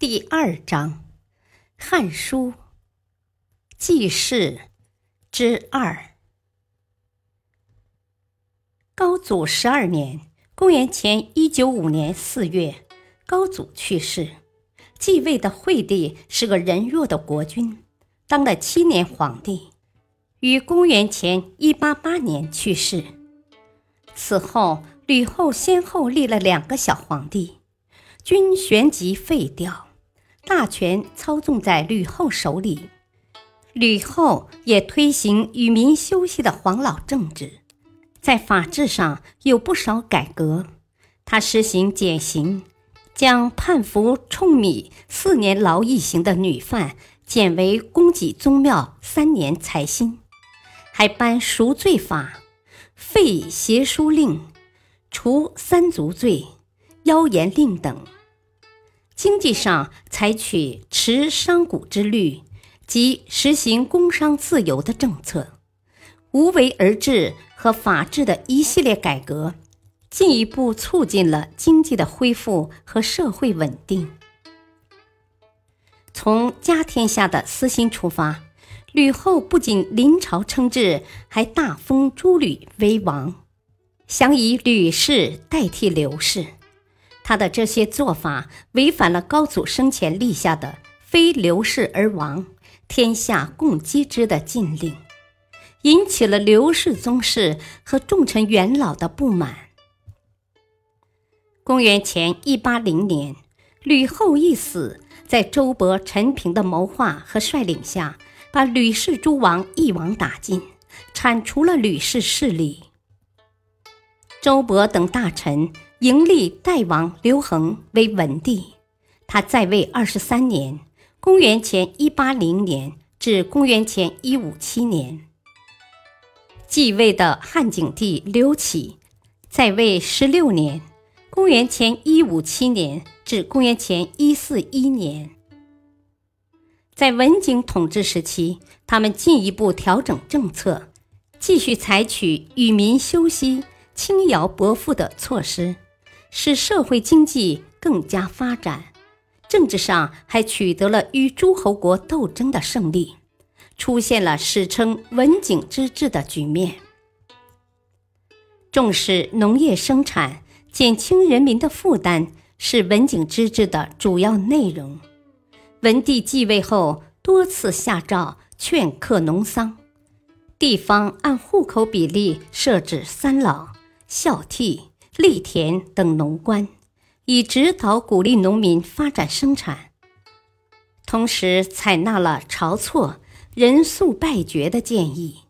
第二章，《汉书·记事》之二。高祖十二年（公元前一九五年四月），高祖去世，继位的惠帝是个人弱的国君，当了七年皇帝，于公元前一八八年去世。此后，吕后先后立了两个小皇帝，均旋即废掉。大权操纵在吕后手里，吕后也推行与民休息的黄老政治，在法制上有不少改革。他实行减刑，将判服冲米四年劳役刑的女犯减为供给宗庙三年财薪，还颁赎罪法，废邪书令，除三族罪、妖言令等。经济上采取持商贾之律，即实行工商自由的政策，无为而治和法治的一系列改革，进一步促进了经济的恢复和社会稳定。从家天下的私心出发，吕后不仅临朝称制，还大封诸吕为王，想以吕氏代替刘氏。他的这些做法违反了高祖生前立下的“非刘氏而亡，天下共击之”的禁令，引起了刘氏宗室和重臣元老的不满。公元前一八零年，吕后一死，在周勃、陈平的谋划和率领下，把吕氏诸王一网打尽，铲除了吕氏势力。周勃等大臣。迎立代王刘恒为文帝，他在位二十三年，公元前一八零年至公元前一五七年。继位的汉景帝刘启，在位十六年，公元前一五七年至公元前一四一年。在文景统治时期，他们进一步调整政策，继续采取与民休息、轻徭薄赋的措施。使社会经济更加发展，政治上还取得了与诸侯国斗争的胜利，出现了史称“文景之治”的局面。重视农业生产，减轻人民的负担，是文景之治的主要内容。文帝继位后，多次下诏劝课农桑，地方按户口比例设置三老、孝悌。犁田等农官，以指导鼓励农民发展生产。同时，采纳了晁错“人粟败绝”的建议，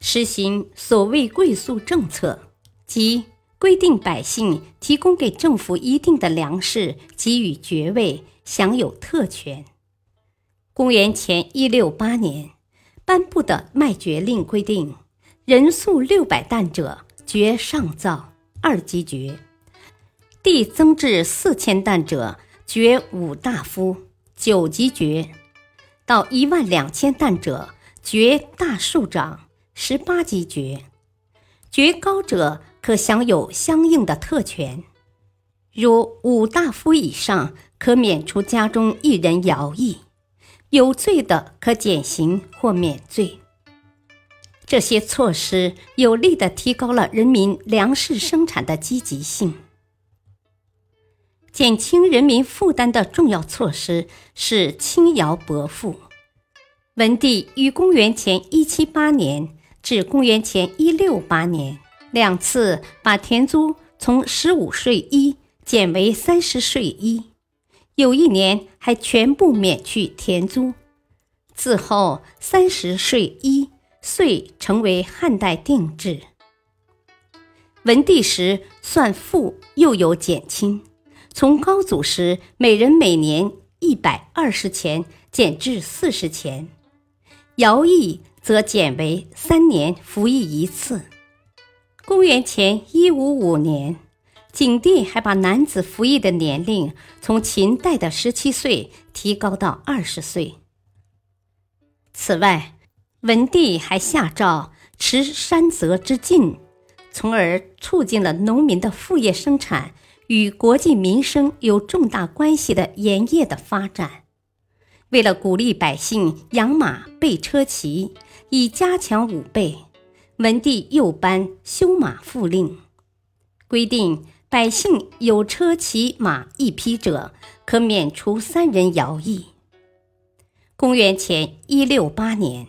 实行所谓贵粟政策，即规定百姓提供给政府一定的粮食，给予爵位，享有特权。公元前一六八年颁布的卖爵令规定，人粟六百担者，爵上造。二级爵，递增至四千担者，爵五大夫；九级爵，到一万两千担者，爵大庶长；十八级爵，爵高者可享有相应的特权，如五大夫以上可免除家中一人徭役，有罪的可减刑或免罪。这些措施有力地提高了人民粮食生产的积极性。减轻人民负担的重要措施是轻徭薄赋。文帝于公元前一七八年至公元前一六八年两次把田租从十五税一减为三十税一，有一年还全部免去田租。自后三十税一。遂成为汉代定制。文帝时算赋又有减轻，从高祖时每人每年一百二十钱减至四十钱，徭役则减为三年服役一次。公元前一五五年，景帝还把男子服役的年龄从秦代的十七岁提高到二十岁。此外，文帝还下诏持山泽之禁。从而促进了农民的副业生产与国计民生有重大关系的盐业的发展。为了鼓励百姓养马备车骑，以加强武备，文帝又颁修马赋令，规定百姓有车骑马一匹者，可免除三人徭役。公元前一六八年，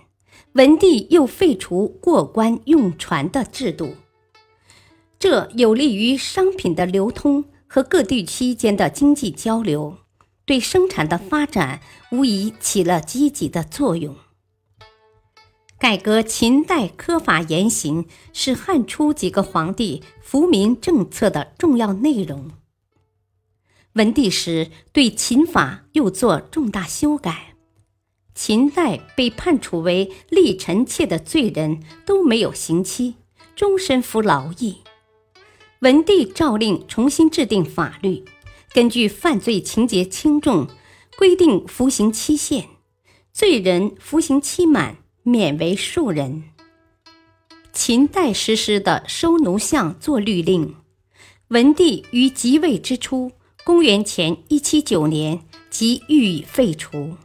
文帝又废除过关用船的制度。这有利于商品的流通和各地区间的经济交流，对生产的发展无疑起了积极的作用。改革秦代科法严刑是汉初几个皇帝扶民政策的重要内容。文帝时对秦法又作重大修改，秦代被判处为立臣妾的罪人都没有刑期，终身服劳役。文帝诏令重新制定法律，根据犯罪情节轻重，规定服刑期限，罪人服刑期满免为庶人。秦代实施的收奴相作律令，文帝于即位之初（公元前一七九年）即予以废除。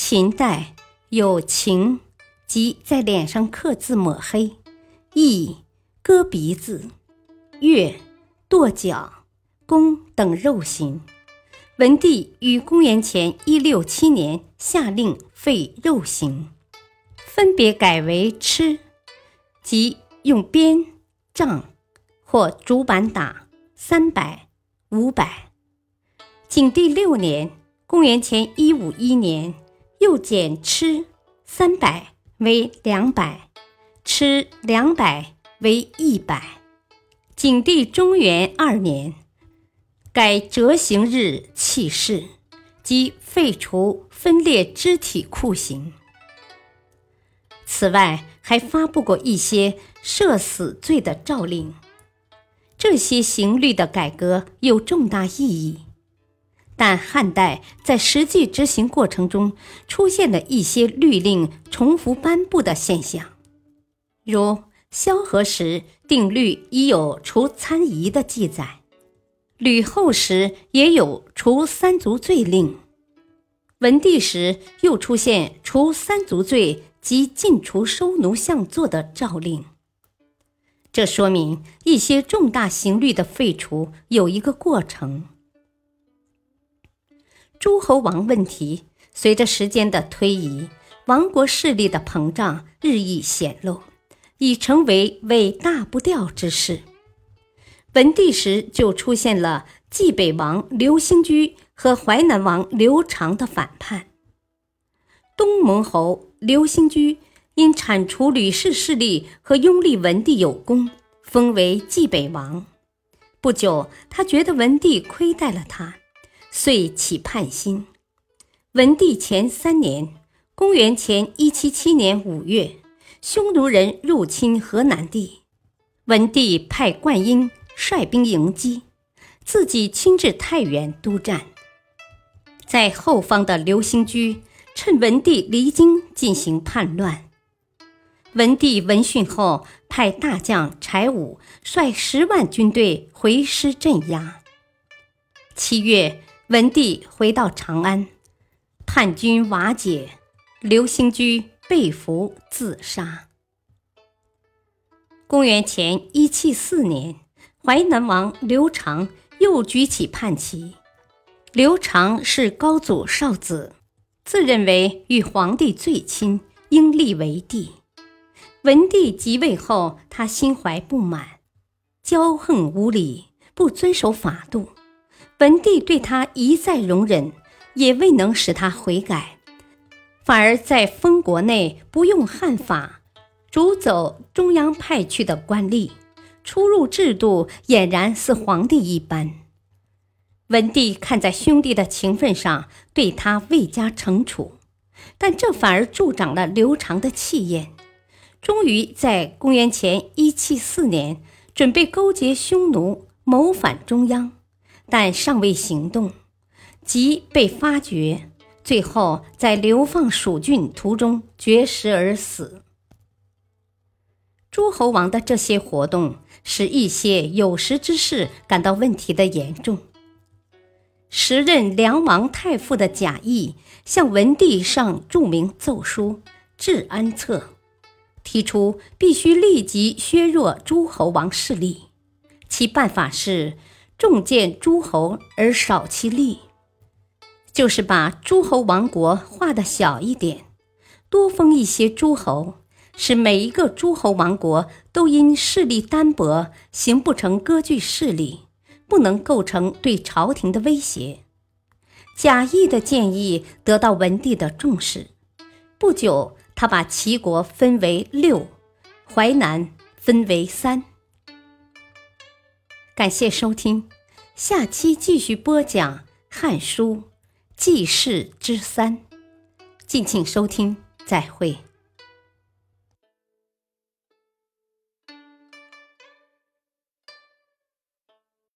秦代有秦，即在脸上刻字抹黑；义，割鼻子。月跺脚、弓等肉刑，文帝于公元前一六七年下令废肉刑，分别改为笞，即用鞭、杖或竹板打三百、五百。景帝六年（公元前一五一年）又减笞三百为两百，笞两百为一百。景帝中元二年，改折刑日弃市，即废除分裂肢体酷刑。此外，还发布过一些赦死罪的诏令。这些刑律的改革有重大意义，但汉代在实际执行过程中出现了一些律令重复颁布的现象，如。萧何时定律已有除参夷的记载，吕后时也有除三族罪令，文帝时又出现除三族罪及禁除收奴相作的诏令。这说明一些重大刑律的废除有一个过程。诸侯王问题随着时间的推移，王国势力的膨胀日益显露。已成为尾大不掉之势。文帝时就出现了冀北王刘兴居和淮南王刘长的反叛。东蒙侯刘兴居因铲除吕氏势力和拥立文帝有功，封为冀北王。不久，他觉得文帝亏待了他，遂起叛心。文帝前三年（公元前一七七年五月）。匈奴人入侵河南地，文帝派灌婴率兵迎击，自己亲至太原督战。在后方的刘兴居趁文帝离京进行叛乱。文帝闻讯后，派大将柴武率十万军队回师镇压。七月，文帝回到长安，叛军瓦解，刘兴居。被俘自杀。公元前一七四年，淮南王刘长又举起叛旗。刘长是高祖少子，自认为与皇帝最亲，应立为帝。文帝即位后，他心怀不满，骄横无礼，不遵守法度。文帝对他一再容忍，也未能使他悔改。反而在封国内不用汉法，逐走中央派去的官吏，出入制度俨然似皇帝一般。文帝看在兄弟的情分上，对他未加惩处，但这反而助长了刘长的气焰。终于在公元前一七四年，准备勾结匈奴谋反中央，但尚未行动，即被发觉，最后在流放蜀郡途中绝食而死。诸侯王的这些活动，使一些有识之士感到问题的严重。时任梁王太傅的贾谊向文帝上著名奏书《治安策》，提出必须立即削弱诸侯王势力，其办法是重建诸侯而少其力，就是把诸侯王国划得小一点，多封一些诸侯，使每一个诸侯王国都因势力单薄，形不成割据势力。不能构成对朝廷的威胁。贾谊的建议得到文帝的重视。不久，他把齐国分为六，淮南分为三。感谢收听，下期继续播讲《汉书·纪事之三》，敬请收听，再会。